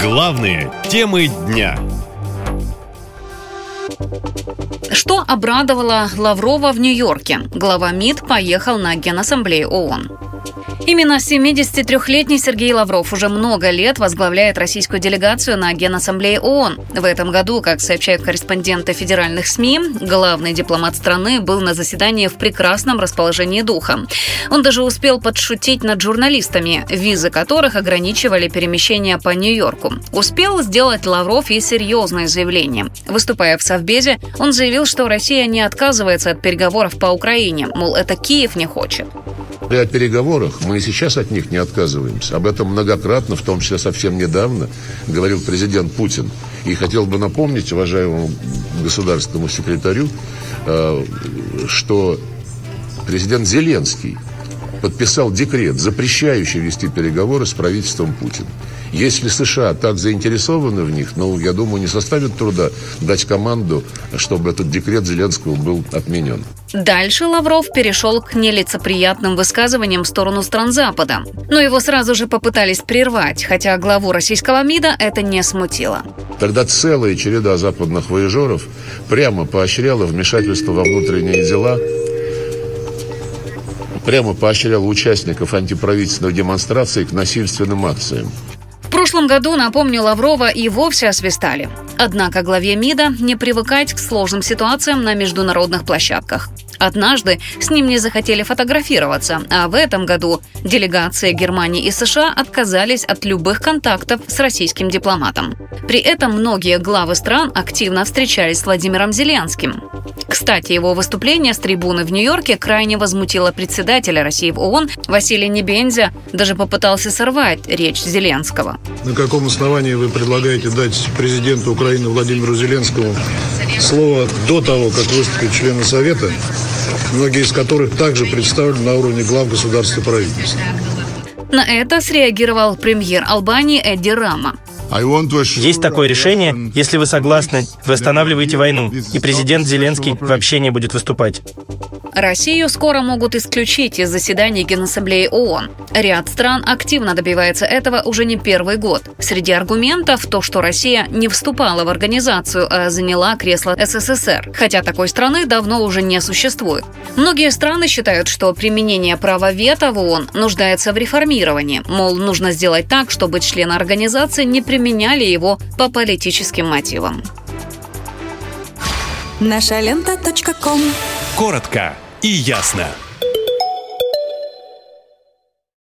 Главные темы дня. Что обрадовало Лаврова в Нью-Йорке? Глава МИД поехал на Генассамблею ООН. Именно 73-летний Сергей Лавров уже много лет возглавляет российскую делегацию на Генассамблее ООН. В этом году, как сообщают корреспонденты федеральных СМИ, главный дипломат страны был на заседании в прекрасном расположении духа. Он даже успел подшутить над журналистами, визы которых ограничивали перемещение по Нью-Йорку. Успел сделать Лавров и серьезное заявление. Выступая в Совбезе, он заявил, что Россия не отказывается от переговоров по Украине, мол, это Киев не хочет. При переговорах мы и сейчас от них не отказываемся. Об этом многократно, в том числе совсем недавно, говорил президент Путин. И хотел бы напомнить уважаемому государственному секретарю, э, что президент Зеленский подписал декрет, запрещающий вести переговоры с правительством Путина. Если США так заинтересованы в них, ну, я думаю, не составит труда дать команду, чтобы этот декрет Зеленского был отменен. Дальше Лавров перешел к нелицеприятным высказываниям в сторону стран Запада. Но его сразу же попытались прервать, хотя главу российского МИДа это не смутило. Тогда целая череда западных воежеров прямо поощряла вмешательство во внутренние дела прямо поощряла участников антиправительственных демонстраций к насильственным акциям прошлом году, напомню, Лаврова и вовсе освистали. Однако главе МИДа не привыкать к сложным ситуациям на международных площадках. Однажды с ним не захотели фотографироваться, а в этом году делегации Германии и США отказались от любых контактов с российским дипломатом. При этом многие главы стран активно встречались с Владимиром Зеленским. Кстати, его выступление с трибуны в Нью-Йорке крайне возмутило председателя России в ООН Василия Небензя, даже попытался сорвать речь Зеленского. На каком основании вы предлагаете дать президенту Украины Владимиру Зеленскому слово до того, как выступит члены Совета, многие из которых также представлены на уровне глав государства и правительства? На это среагировал премьер Албании Эдди Рама. Есть такое решение, если вы согласны, вы останавливаете войну, и президент Зеленский вообще не будет выступать. Россию скоро могут исключить из заседаний Генассамблеи ООН. Ряд стран активно добивается этого уже не первый год. Среди аргументов то, что Россия не вступала в организацию, а заняла кресло СССР, хотя такой страны давно уже не существует. Многие страны считают, что применение права вето в ООН нуждается в реформировании, мол, нужно сделать так, чтобы члены организации не применяли его по политическим мотивам. Наша лента. Коротко и ясно.